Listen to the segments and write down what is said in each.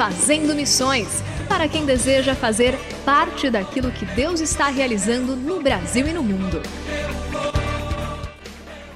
Fazendo Missões para quem deseja fazer parte daquilo que Deus está realizando no Brasil e no mundo.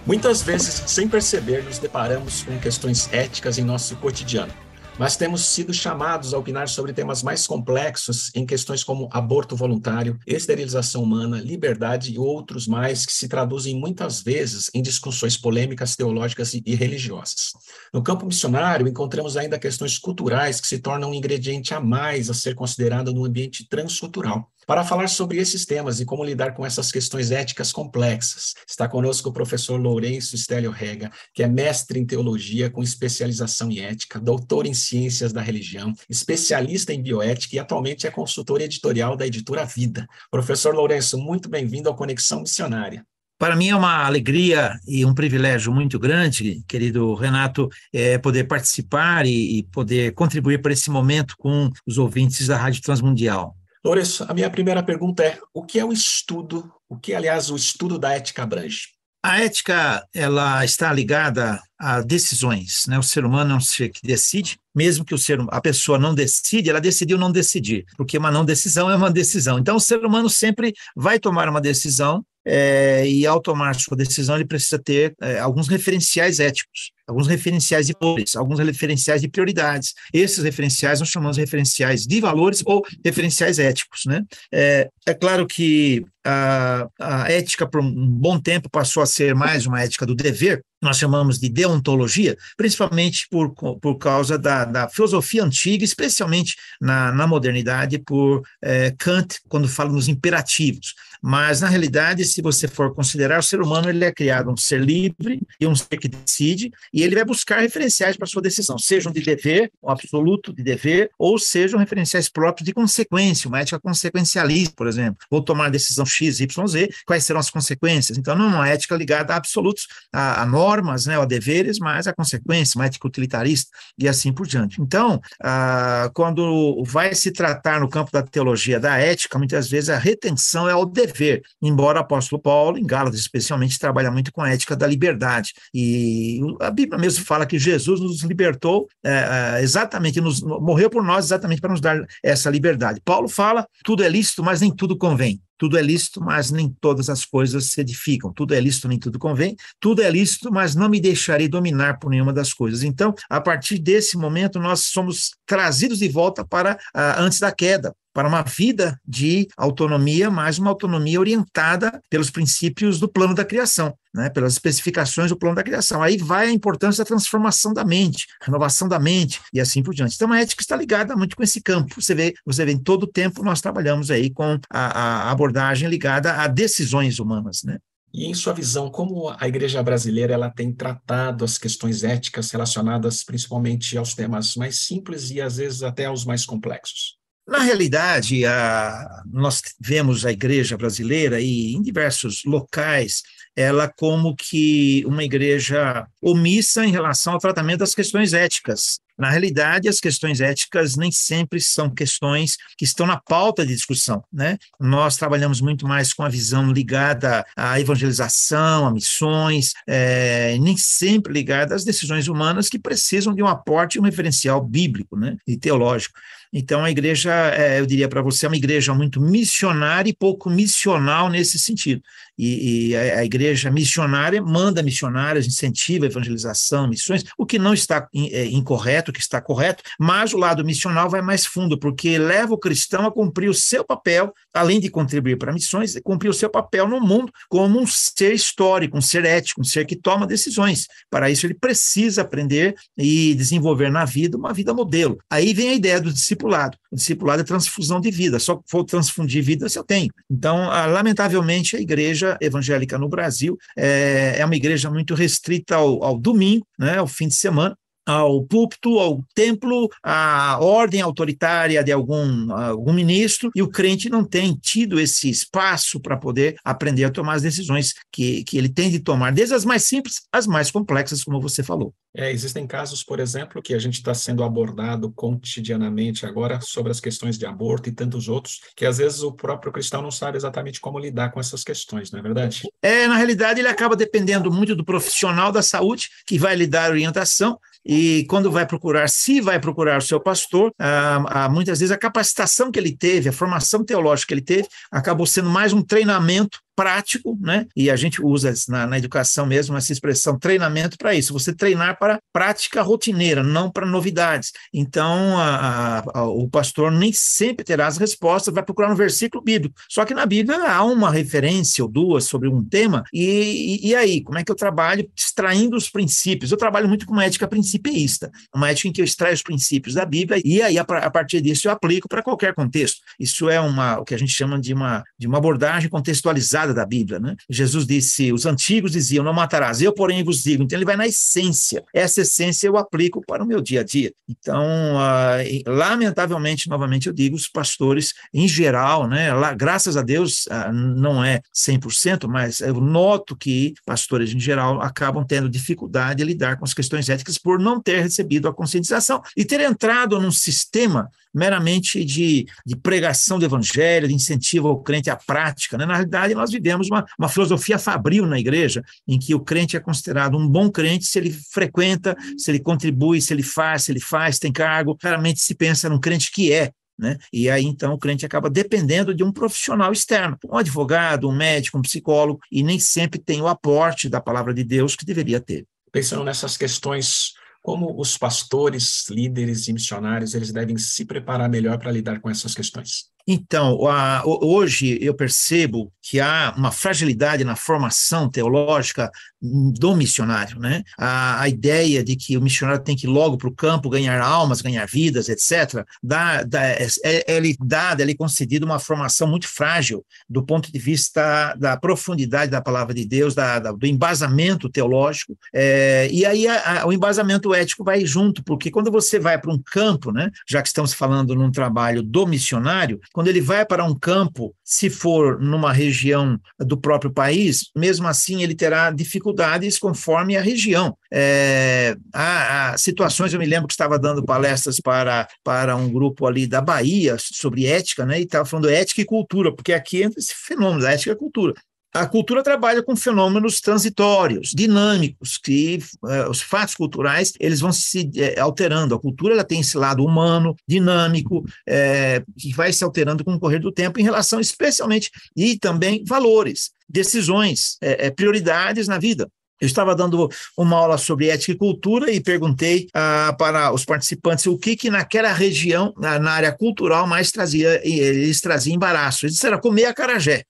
Muitas vezes, sem perceber, nos deparamos com questões éticas em nosso cotidiano mas temos sido chamados a opinar sobre temas mais complexos em questões como aborto voluntário, esterilização humana, liberdade e outros mais que se traduzem muitas vezes em discussões polêmicas, teológicas e religiosas. No campo missionário, encontramos ainda questões culturais que se tornam um ingrediente a mais a ser considerado no ambiente transcultural. Para falar sobre esses temas e como lidar com essas questões éticas complexas, está conosco o professor Lourenço Stélio Rega, que é mestre em teologia com especialização em ética, doutor em ciências da religião, especialista em bioética e atualmente é consultor editorial da editora Vida. Professor Lourenço, muito bem-vindo ao Conexão Missionária. Para mim é uma alegria e um privilégio muito grande, querido Renato, é poder participar e, e poder contribuir para esse momento com os ouvintes da Rádio Transmundial. Lourenço, a minha primeira pergunta é: o que é o estudo? O que, aliás, o estudo da ética abrange? A ética ela está ligada a decisões, né? O ser humano é um ser que decide, mesmo que o ser, a pessoa não decide, ela decidiu não decidir, porque uma não decisão é uma decisão. Então, o ser humano sempre vai tomar uma decisão é, e ao tomar sua decisão ele precisa ter é, alguns referenciais éticos alguns referenciais de valores, alguns referenciais de prioridades. Esses referenciais nós chamamos de referenciais de valores ou referenciais éticos. Né? É, é claro que a, a ética, por um bom tempo, passou a ser mais uma ética do dever, nós chamamos de deontologia, principalmente por, por causa da, da filosofia antiga, especialmente na, na modernidade, por é, Kant, quando fala nos imperativos. Mas, na realidade, se você for considerar, o ser humano ele é criado um ser livre e um ser que decide, e ele vai buscar referenciais para sua decisão, sejam de dever, um absoluto de dever, ou sejam referenciais próprios de consequência, uma ética consequencialista, por exemplo. Vou tomar a decisão X, Y, Z, quais serão as consequências? Então, não é uma ética ligada a absolutos, a, a normas, né, a deveres, mas a consequência, uma ética utilitarista e assim por diante. Então, ah, quando vai se tratar no campo da teologia da ética, muitas vezes a retenção é o dever ver, embora o apóstolo Paulo, em Gálatas especialmente, trabalha muito com a ética da liberdade. E a Bíblia mesmo fala que Jesus nos libertou é, é, exatamente, nos, morreu por nós exatamente para nos dar essa liberdade. Paulo fala: tudo é lícito, mas nem tudo convém. Tudo é lícito, mas nem todas as coisas se edificam. Tudo é lícito, nem tudo convém. Tudo é lícito, mas não me deixarei dominar por nenhuma das coisas. Então, a partir desse momento, nós somos trazidos de volta para uh, antes da queda, para uma vida de autonomia, mas uma autonomia orientada pelos princípios do plano da criação, né, pelas especificações do plano da criação. Aí vai a importância da transformação da mente, renovação da mente e assim por diante. Então, a ética está ligada muito com esse campo. Você vê, você vê em todo o tempo nós trabalhamos aí com a, a abordagem ligada a decisões humanas, né? E em sua visão, como a igreja brasileira ela tem tratado as questões éticas relacionadas principalmente aos temas mais simples e às vezes até aos mais complexos? Na realidade, a, nós vemos a igreja brasileira e em diversos locais, ela como que uma igreja omissa em relação ao tratamento das questões éticas. Na realidade, as questões éticas nem sempre são questões que estão na pauta de discussão, né? Nós trabalhamos muito mais com a visão ligada à evangelização, a missões, é, nem sempre ligada às decisões humanas que precisam de um aporte e um referencial bíblico, né? E teológico. Então, a igreja, é, eu diria para você, é uma igreja muito missionária e pouco missional nesse sentido. E, e a, a, igreja missionária manda missionários, incentiva evangelização, missões, o que não está é, incorreto, o que está correto, mas o lado missional vai mais fundo, porque leva o cristão a cumprir o seu papel, além de contribuir para missões, cumprir o seu papel no mundo como um ser histórico, um ser ético, um ser que toma decisões. Para isso, ele precisa aprender e desenvolver na vida uma vida modelo. Aí vem a ideia do discípulo discipulado. O discipulado é transfusão de vida, só for transfundir vida se eu tenho. Então, lamentavelmente, a igreja evangélica no Brasil é, é uma igreja muito restrita ao, ao domingo, né, ao fim de semana, ao púlpito, ao templo, à ordem autoritária de algum, algum ministro, e o crente não tem tido esse espaço para poder aprender a tomar as decisões que, que ele tem de tomar, desde as mais simples às mais complexas, como você falou. É, existem casos, por exemplo, que a gente está sendo abordado cotidianamente agora sobre as questões de aborto e tantos outros, que às vezes o próprio cristão não sabe exatamente como lidar com essas questões, não é verdade? É, na realidade, ele acaba dependendo muito do profissional da saúde, que vai lhe dar orientação, e quando vai procurar, se vai procurar o seu pastor, ah, ah, muitas vezes a capacitação que ele teve, a formação teológica que ele teve, acabou sendo mais um treinamento prático, né? E a gente usa na, na educação mesmo essa expressão treinamento para isso. Você treinar para prática rotineira, não para novidades. Então, a, a, o pastor nem sempre terá as respostas, vai procurar um versículo bíblico. Só que na Bíblia há uma referência ou duas sobre um tema, e, e, e aí, como é que eu trabalho extraindo os princípios? Eu trabalho muito com uma ética principista, uma ética em que eu extraio os princípios da Bíblia, e aí, a, a partir disso, eu aplico para qualquer contexto. Isso é uma, o que a gente chama de uma, de uma abordagem contextualizada da Bíblia, né? Jesus disse, os antigos diziam, não matarás, eu porém vos digo. Então ele vai na essência. Essa essência eu aplico para o meu dia a dia. Então, ah, lamentavelmente, novamente eu digo, os pastores em geral, né? Lá, graças a Deus, ah, não é 100%, mas eu noto que pastores em geral acabam tendo dificuldade de lidar com as questões éticas por não ter recebido a conscientização e ter entrado num sistema meramente de, de pregação do evangelho, de incentivo ao crente à prática. Né? Na realidade, nós vivemos uma, uma filosofia fabril na igreja, em que o crente é considerado um bom crente se ele frequenta, se ele contribui, se ele faz, se ele faz, tem cargo. Claramente se pensa num crente que é, né? E aí, então, o crente acaba dependendo de um profissional externo, um advogado, um médico, um psicólogo, e nem sempre tem o aporte da palavra de Deus que deveria ter. Pensando nessas questões como os pastores, líderes e missionários eles devem se preparar melhor para lidar com essas questões? Então, a, hoje eu percebo que há uma fragilidade na formação teológica do missionário, né? A, a ideia de que o missionário tem que ir logo para o campo ganhar almas, ganhar vidas, etc., dá, dá, é, é, é dada, é lhe concedida uma formação muito frágil do ponto de vista da profundidade da palavra de Deus, da, da do embasamento teológico, é, e aí a, a, o embasamento ético vai junto, porque quando você vai para um campo, né, já que estamos falando num trabalho do missionário, quando ele vai para um campo, se for numa região do próprio país, mesmo assim ele terá dificuldades conforme a região. É, há, há, situações, eu me lembro que estava dando palestras para, para um grupo ali da Bahia sobre ética, né, e estava falando ética e cultura, porque aqui entra esse fenômeno, ética e cultura. A cultura trabalha com fenômenos transitórios, dinâmicos, que eh, os fatos culturais eles vão se eh, alterando. A cultura ela tem esse lado humano, dinâmico, eh, que vai se alterando com o correr do tempo em relação, especialmente, e também valores, decisões, prioridades na vida. Eu estava dando uma aula sobre ética e cultura e perguntei ah, para os participantes o que que naquela região, na, na área cultural, mais trazia, eles traziam embaraço. Eles disseram comer acarajé.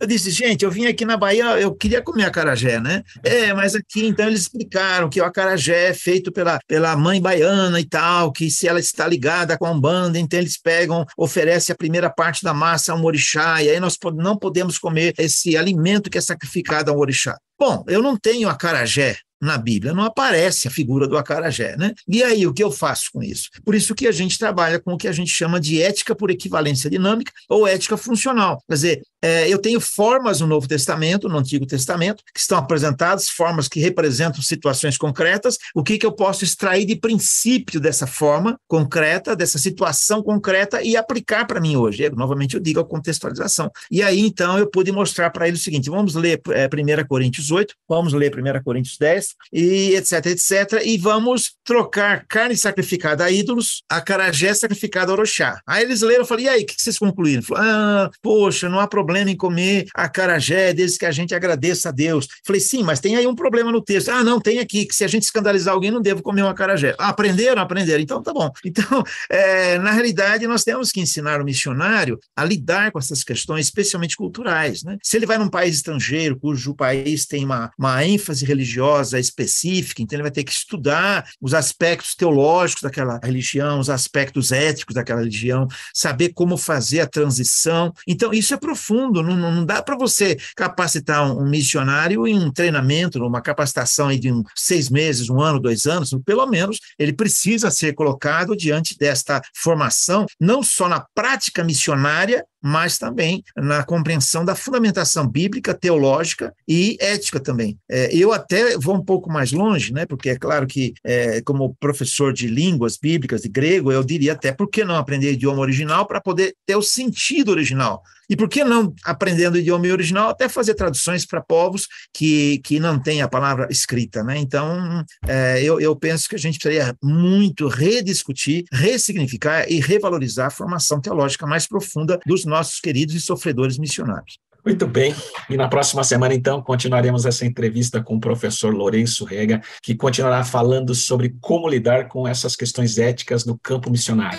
Eu disse, gente, eu vim aqui na Bahia, eu queria comer acarajé, né? É, mas aqui então eles explicaram que o acarajé é feito pela, pela mãe baiana e tal, que se ela está ligada com a Umbanda, então eles pegam, oferecem a primeira parte da massa a um orixá, e aí nós não podemos comer esse alimento que é sacrificado a um orixá. Bom, eu não tenho acarajé na Bíblia, não aparece a figura do acarajé, né? E aí, o que eu faço com isso? Por isso que a gente trabalha com o que a gente chama de ética por equivalência dinâmica ou ética funcional. Quer dizer, é, eu tenho formas no Novo Testamento, no Antigo Testamento, que estão apresentadas, formas que representam situações concretas. O que, que eu posso extrair de princípio dessa forma concreta, dessa situação concreta e aplicar para mim hoje? Eu, novamente, eu digo a contextualização. E aí, então, eu pude mostrar para ele o seguinte: vamos ler é, 1 Coríntios 8, vamos ler 1 Coríntios 10, e etc, etc, e vamos trocar carne sacrificada a ídolos, a carajé sacrificada a oroxá. Aí eles leram, eu falei, e aí, o que vocês concluíram? Ah, poxa, não há problema em comer a carajé desde que a gente agradeça a Deus. Falei, sim, mas tem aí um problema no texto. Ah, não, tem aqui, que se a gente escandalizar alguém, não devo comer uma carajé. Ah, aprenderam? Aprenderam. Então, tá bom. Então, é, na realidade, nós temos que ensinar o missionário a lidar com essas questões, especialmente culturais. Né? Se ele vai num país estrangeiro, cujo país tem uma, uma ênfase religiosa específica, então ele vai ter que estudar os aspectos teológicos daquela religião, os aspectos éticos daquela religião, saber como fazer a transição. Então, isso é profundo, não, não dá para você capacitar um, missionário em um treinamento, numa capacitação de um, seis meses, um ano, dois anos, pelo menos ele precisa ser colocado diante desta formação, não só na prática missionária, mas também na compreensão da fundamentação bíblica, teológica e ética também. É, eu até vou um pouco mais longe, né, porque é claro que, é, como professor de línguas bíblicas, de grego, eu diria até por que não aprender idioma original para poder ter o sentido original. E por que não, aprendendo o idioma original, até fazer traduções para povos que, que não têm a palavra escrita, né? Então, é, eu, eu penso que a gente precisaria muito rediscutir, ressignificar e revalorizar a formação teológica mais profunda dos nossos queridos e sofredores missionários. Muito bem. E na próxima semana, então, continuaremos essa entrevista com o professor Lourenço Rega, que continuará falando sobre como lidar com essas questões éticas no campo missionário.